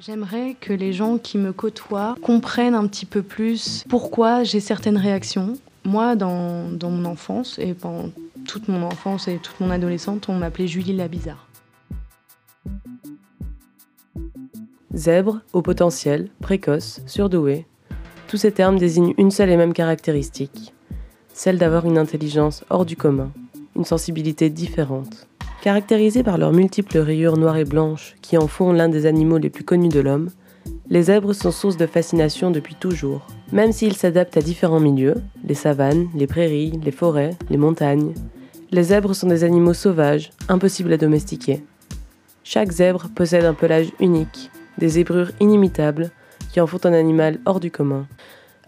J'aimerais que les gens qui me côtoient comprennent un petit peu plus pourquoi j'ai certaines réactions. Moi, dans, mon enfance et pendant toute mon enfance et toute mon adolescente, on m'appelait Julie la bizarre. Zèbre, au potentiel, précoce, surdoué. Tous ces termes désignent une seule et même caractéristique, celle d'avoir une intelligence hors du commun, une sensibilité différente. Caractérisés par leurs multiples rayures noires et blanches qui en font l'un des animaux les plus connus de l'homme, les zèbres sont source de fascination depuis toujours. Même s'ils s'adaptent à différents milieux, les savanes, les prairies, les forêts, les montagnes, les zèbres sont des animaux sauvages, impossibles à domestiquer. Chaque zèbre possède un pelage unique, des zébrures inimitables, qui en font un animal hors du commun.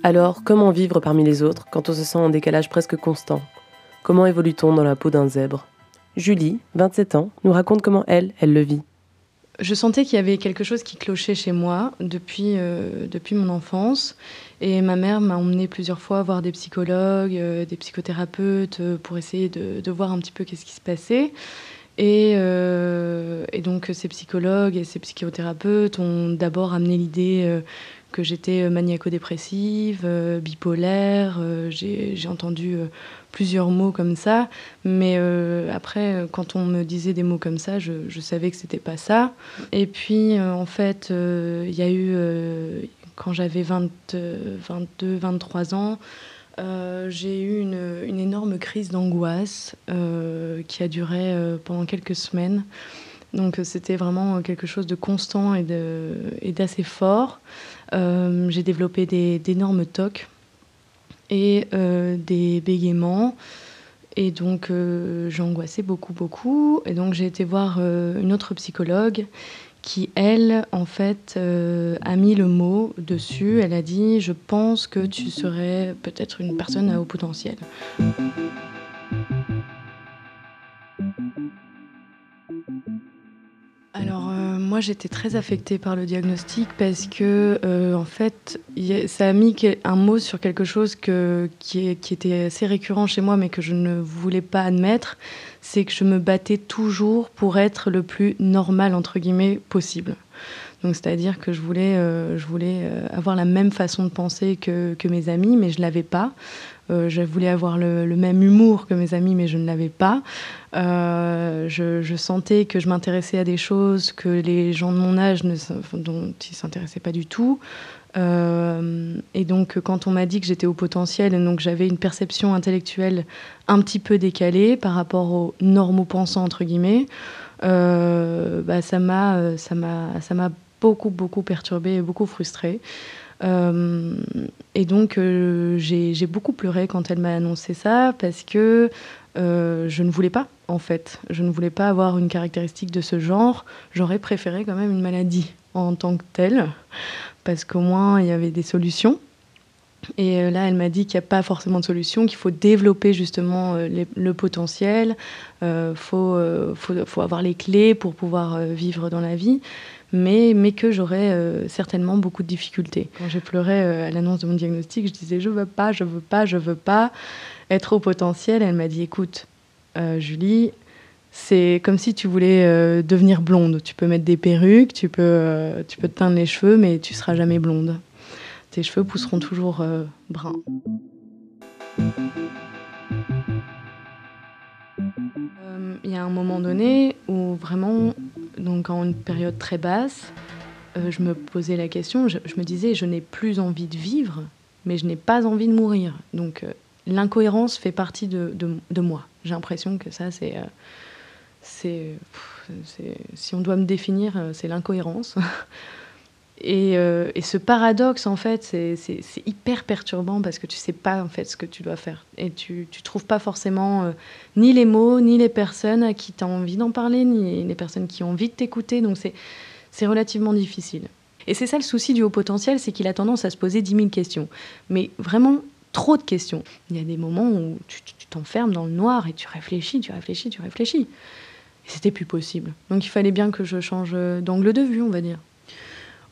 Alors, comment vivre parmi les autres quand on se sent en décalage presque constant? Comment évolue-t-on dans la peau d'un zèbre? Julie, 27 ans, nous raconte comment elle, elle le vit. Je sentais qu'il y avait quelque chose qui clochait chez moi depuis, euh, depuis mon enfance. Et ma mère m'a emmené plusieurs fois voir des psychologues, euh, des psychothérapeutes, euh, pour essayer de, de, voir un petit peu qu'est-ce qui se passait. Et, et, donc ces psychologues et ces psychothérapeutes ont d'abord amené l'idée que j'étais maniaco-dépressive, bipolaire. J'ai entendu plusieurs mots comme ça. Mais euh, après, quand on me disait des mots comme ça, je, savais que c'était pas ça. Et puis, euh, en fait, euh, il y a eu, quand j'avais 22, 23 ans, j'ai eu une, énorme crise d'angoisse qui a duré pendant quelques semaines. Donc c'était vraiment quelque chose de constant et d'assez fort. J'ai développé d'énormes tocs et euh, des bégaiements. Et donc, euh, j'angoissais beaucoup, beaucoup. Et donc, j'ai été voir euh, une autre psychologue qui, elle, en fait, a mis le mot dessus. Elle a dit Je pense que tu serais peut-être une personne à haut potentiel. Moi, j'étais très affectée par le diagnostic parce que, euh, en fait, ça a mis un mot sur quelque chose que, qui, était assez récurrent chez moi, mais que je ne voulais pas admettre. C'est que je me battais toujours pour être le plus normal, entre guillemets, possible. Donc, c'est-à-dire que je voulais, euh, je voulais euh, avoir la même façon de penser que, que mes amis, mais je ne l'avais pas. Euh, je voulais avoir le, même humour que mes amis, mais je ne l'avais pas. Euh, je, sentais que je m'intéressais à des choses que les gens de mon âge ne, dont ils s'intéressaient pas du tout. Euh, et donc, quand on m'a dit que j'étais au potentiel, et donc j'avais une perception intellectuelle un petit peu décalée par rapport aux normaux pensants entre guillemets, bah, ça m'a, ça m'a, beaucoup, beaucoup perturbée et beaucoup frustrée. Euh, et donc, euh, j'ai beaucoup pleuré quand elle m'a annoncé ça parce que euh, je ne voulais pas, en fait. Je ne voulais pas avoir une caractéristique de ce genre. J'aurais préféré quand même une maladie en tant que telle, parce qu'au moins, il y avait des solutions. Et là, elle m'a dit qu'il n'y a pas forcément de solution, qu'il faut développer justement le potentiel, il faut, faut, faut, avoir les clés pour pouvoir vivre dans la vie mais, mais que j'aurais euh, certainement beaucoup de difficultés. Quand j'ai pleuré euh, à l'annonce de mon diagnostic, je disais je veux pas, je veux pas, je veux pas être au potentiel. Elle m'a dit écoute, euh, Julie, c'est comme si tu voulais devenir blonde. Tu peux mettre des perruques, tu peux, tu peux te teindre les cheveux, mais tu seras jamais blonde. Tes cheveux pousseront toujours bruns. Il y a un moment donné où vraiment donc en une période très basse, euh, je me posais la question, je, me disais, je n'ai plus envie de vivre, mais je n'ai pas envie de mourir. Donc euh, l'incohérence fait partie de, de, moi. J'ai l'impression que ça, c'est... Euh, c'est si on doit me définir, c'est l'incohérence. Et, et, ce paradoxe, en fait, c'est hyper perturbant parce que tu sais pas, en fait, ce que tu dois faire. Et tu, tu trouves pas forcément ni les mots, ni les personnes à qui tu as envie d'en parler, ni les personnes qui ont envie de t'écouter. Donc c'est relativement difficile. Et c'est ça le souci du haut potentiel, c'est qu'il a tendance à se poser 10 000 questions. Mais vraiment, trop de questions. Il y a des moments où tu t'enfermes dans le noir et tu réfléchis, tu réfléchis, tu réfléchis. Et c'était plus possible. Donc il fallait bien que je change d'angle de vue, on va dire.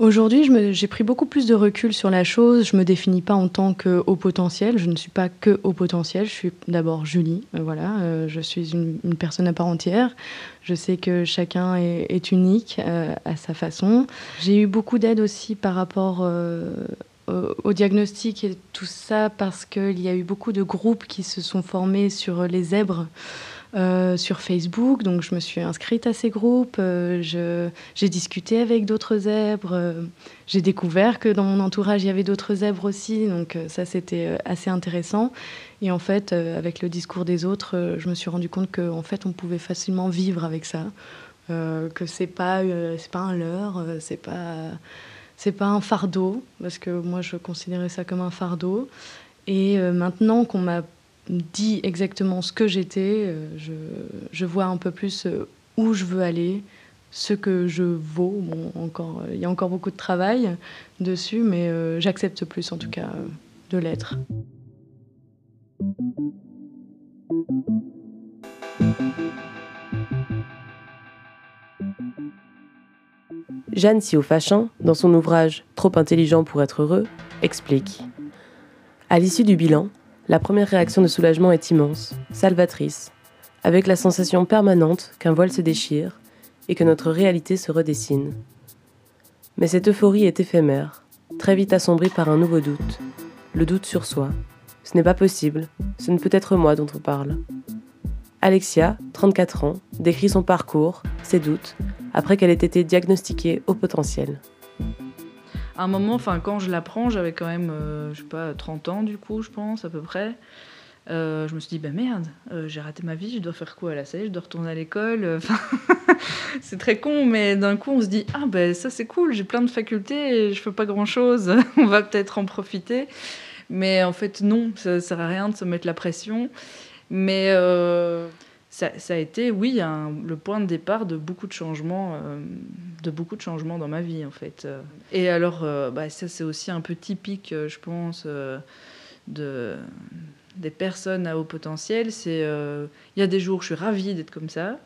Aujourd'hui, j'ai pris beaucoup plus de recul sur la chose. Je me définis pas en tant que haut potentiel. Je ne suis pas que haut potentiel. Je suis d'abord Julie. Euh, voilà, euh, je suis une, personne à part entière. Je sais que chacun est, unique euh, à sa façon. J'ai eu beaucoup d'aide aussi par rapport au diagnostic et tout ça parce qu'il y a eu beaucoup de groupes qui se sont formés sur les zèbres. Euh, sur Facebook. Donc, je me suis inscrite à ces groupes. Euh, j'ai discuté avec d'autres zèbres. Euh, j'ai découvert que dans mon entourage, il y avait d'autres zèbres aussi. Donc, ça, c'était assez intéressant. Et en fait, avec le discours des autres, je me suis rendu compte qu'en fait, on pouvait facilement vivre avec ça. que c'est pas, c'est pas un leurre, c'est pas, c'est pas un fardeau, parce que moi, je considérais ça comme un fardeau. Et maintenant qu'on m'a dit exactement ce que j'étais, euh, je, vois un peu plus euh, où je veux aller, ce que je vaux. Encore, il y a encore beaucoup de travail dessus, mais euh, j'accepte plus en tout cas de l'être. Jeanne Sio-Fachin, dans son ouvrage Trop intelligent pour être heureux, explique. À l'issue du bilan, la première réaction de soulagement est immense, salvatrice, avec la sensation permanente qu'un voile se déchire et que notre réalité se redessine. Mais cette euphorie est éphémère, très vite assombrie par un nouveau doute, le doute sur soi. Ce n'est pas possible, ce ne peut être moi dont on parle. Alexia, 34 ans, décrit son parcours, ses doutes, après qu'elle ait été diagnostiquée au potentiel un moment, enfin, quand je l'apprends, j'avais quand même, euh, je sais pas, 30 ans du coup, je pense, à peu près. Euh, je me suis dit, ben merde, euh, j'ai raté ma vie, je dois faire quoi là Ça y est, je dois retourner à l'école. c'est très con, mais d'un coup, on se dit, ah ben ça c'est cool, j'ai plein de facultés et je fais pas grand chose, on va peut-être en profiter. Mais en fait, non, ça sert à rien de se mettre la pression. Mais ça, a été, oui, le point de départ de beaucoup de changements, euh, de beaucoup de changements dans ma vie, en fait. Et alors, euh, bah, ça, c'est aussi un peu typique, euh, je pense, de, des personnes à haut potentiel. C'est, il y a des jours où je suis ravie d'être comme ça,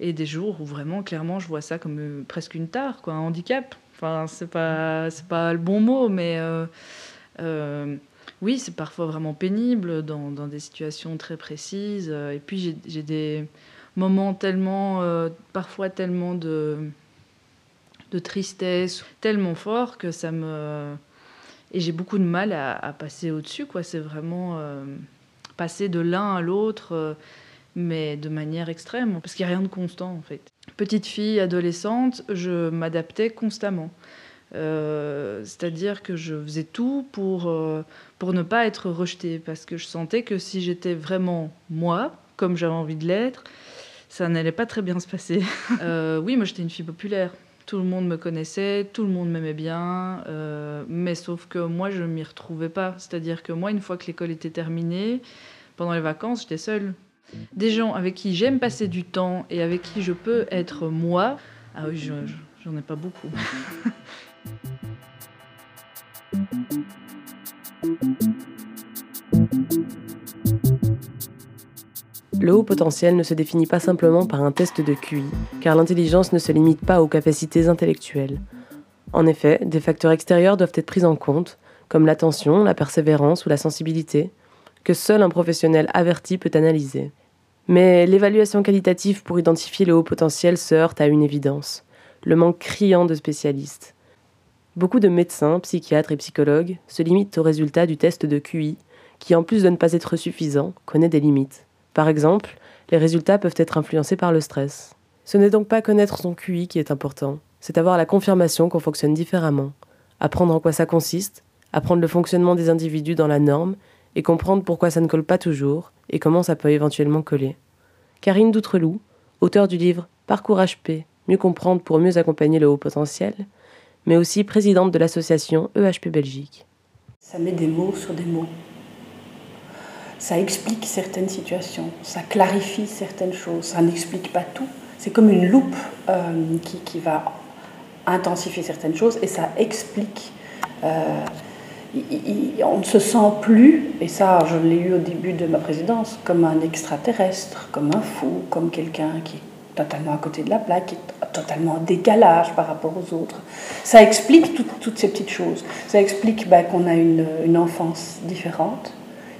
et des jours où vraiment, clairement, je vois ça comme presque une tare, quoi, un handicap. Enfin, c'est pas, c'est pas le bon mot, mais oui, c'est parfois vraiment pénible dans, des situations très précises. Euh, et puis j'ai des moments tellement, euh, parfois tellement de, de tristesse, tellement forts que ça me... Et j'ai beaucoup de mal à, passer au-dessus, quoi. C'est vraiment euh, passer de l'un à l'autre, mais de manière extrême, parce qu'il n'y a rien de constant, en fait. Petite fille, adolescente, je m'adaptais constamment. Euh, c'est-à-dire que je faisais tout pour, euh, pour ne pas être rejetée, parce que je sentais que si j'étais vraiment moi, comme j'avais envie de l'être, ça n'allait pas très bien se passer. Euh, oui, moi j'étais une fille populaire. Tout le monde me connaissait, tout le monde m'aimait bien, mais sauf que moi je m'y retrouvais pas. C'est-à-dire que moi, une fois que l'école était terminée, pendant les vacances, j'étais seule. Des gens avec qui j'aime passer du temps et avec qui je peux être moi, ah oui, j'en ai pas beaucoup. Le haut potentiel ne se définit pas simplement par un test de QI, car l'intelligence ne se limite pas aux capacités intellectuelles. En effet, des facteurs extérieurs doivent être pris en compte, comme l'attention, la persévérance ou la sensibilité, que seul un professionnel averti peut analyser. Mais l'évaluation qualitative pour identifier le haut potentiel se heurte à une évidence, le manque criant de spécialistes. Beaucoup de médecins, psychiatres et psychologues se limitent au résultat du test de QI, qui en plus de ne pas être suffisant, connaît des limites. Par exemple, les résultats peuvent être influencés par le stress. Ce n'est donc pas connaître son QI qui est important, c'est avoir la confirmation qu'on fonctionne différemment, apprendre en quoi ça consiste, apprendre le fonctionnement des individus dans la norme et comprendre pourquoi ça ne colle pas toujours et comment ça peut éventuellement coller. Karine Doutreloup, auteure du livre Parcours HP, mieux comprendre pour mieux accompagner le haut potentiel, mais aussi présidente de l'association EHP Belgique. Ça met des mots sur des mots. Ça explique certaines situations, ça clarifie certaines choses, ça n'explique pas tout. C'est comme une loupe euh, qui, qui, va intensifier certaines choses et ça explique. Euh, on ne se sent plus, et ça je l'ai eu au début de ma présidence, comme un extraterrestre, comme un fou, comme quelqu'un qui est totalement à côté de la plaque, qui est totalement en décalage par rapport aux autres. Ça explique toutes ces petites choses. Ça explique ben, qu'on a une, enfance différente.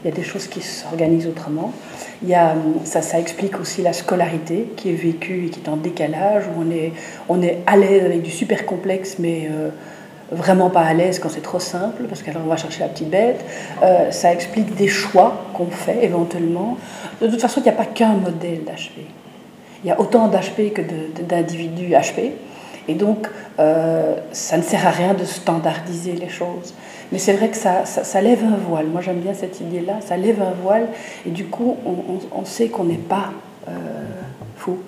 Il y a des choses qui s'organisent autrement. Il y a, ça, ça explique aussi la scolarité qui est vécue et qui est en décalage, où on est, on est à l'aise avec du super complexe, mais euh, vraiment pas à l'aise quand c'est trop simple, parce qu'alors on va chercher la petite bête. Euh, ça explique des choix qu'on fait éventuellement. De toute façon, il n'y a pas qu'un modèle d'HP. Il y a autant d'HP que d'individus HP. Et donc, euh, ça ne sert à rien de standardiser les choses. Mais c'est vrai que ça, ça, lève un voile. Moi, j'aime bien cette idée-là. Ça lève un voile. Et du coup, on, sait qu'on n'est pas euh, fou,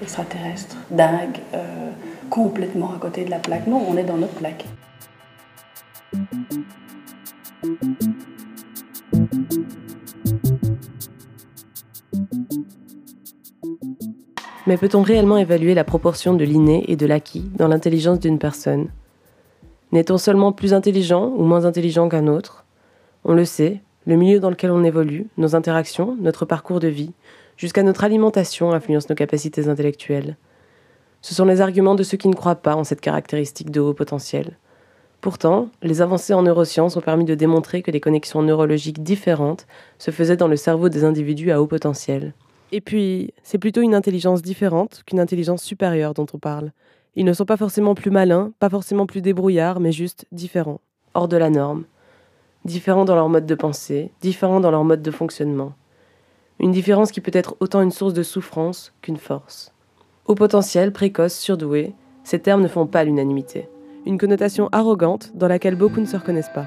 extraterrestre, dingue, euh, complètement à côté de la plaque. Non, on est dans notre plaque. Mais peut-on réellement évaluer la proportion de l'inné et de l'acquis dans l'intelligence d'une personne? N'est-on seulement plus intelligent ou moins intelligent qu'un autre? On le sait, le milieu dans lequel on évolue, nos interactions, notre parcours de vie, jusqu'à notre alimentation influencent nos capacités intellectuelles. Ce sont les arguments de ceux qui ne croient pas en cette caractéristique de haut potentiel. Pourtant, les avancées en neurosciences ont permis de démontrer que des connexions neurologiques différentes se faisaient dans le cerveau des individus à haut potentiel. Et puis, c'est plutôt une intelligence différente qu'une intelligence supérieure dont on parle. Ils ne sont pas forcément plus malins, pas forcément plus débrouillards, mais juste différents, hors de la norme. Différents dans leur mode de pensée, différents dans leur mode de fonctionnement. Une différence qui peut être autant une source de souffrance qu'une force. Haut potentiel, précoce, surdoué, ces termes ne font pas l'unanimité. Une connotation arrogante dans laquelle beaucoup ne se reconnaissent pas.